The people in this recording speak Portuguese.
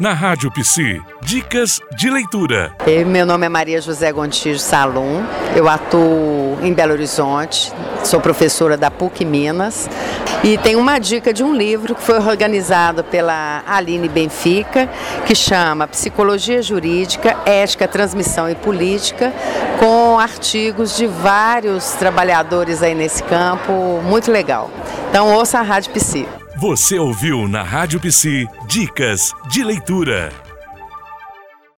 Na Rádio Psi, dicas de leitura. Meu nome é Maria José Gontijo Salum, eu atuo em Belo Horizonte, sou professora da PUC Minas e tenho uma dica de um livro que foi organizado pela Aline Benfica, que chama Psicologia Jurídica, Ética, Transmissão e Política, com artigos de vários trabalhadores aí nesse campo, muito legal. Então ouça a Rádio Psi. Você ouviu na Rádio Psi Dicas de Leitura.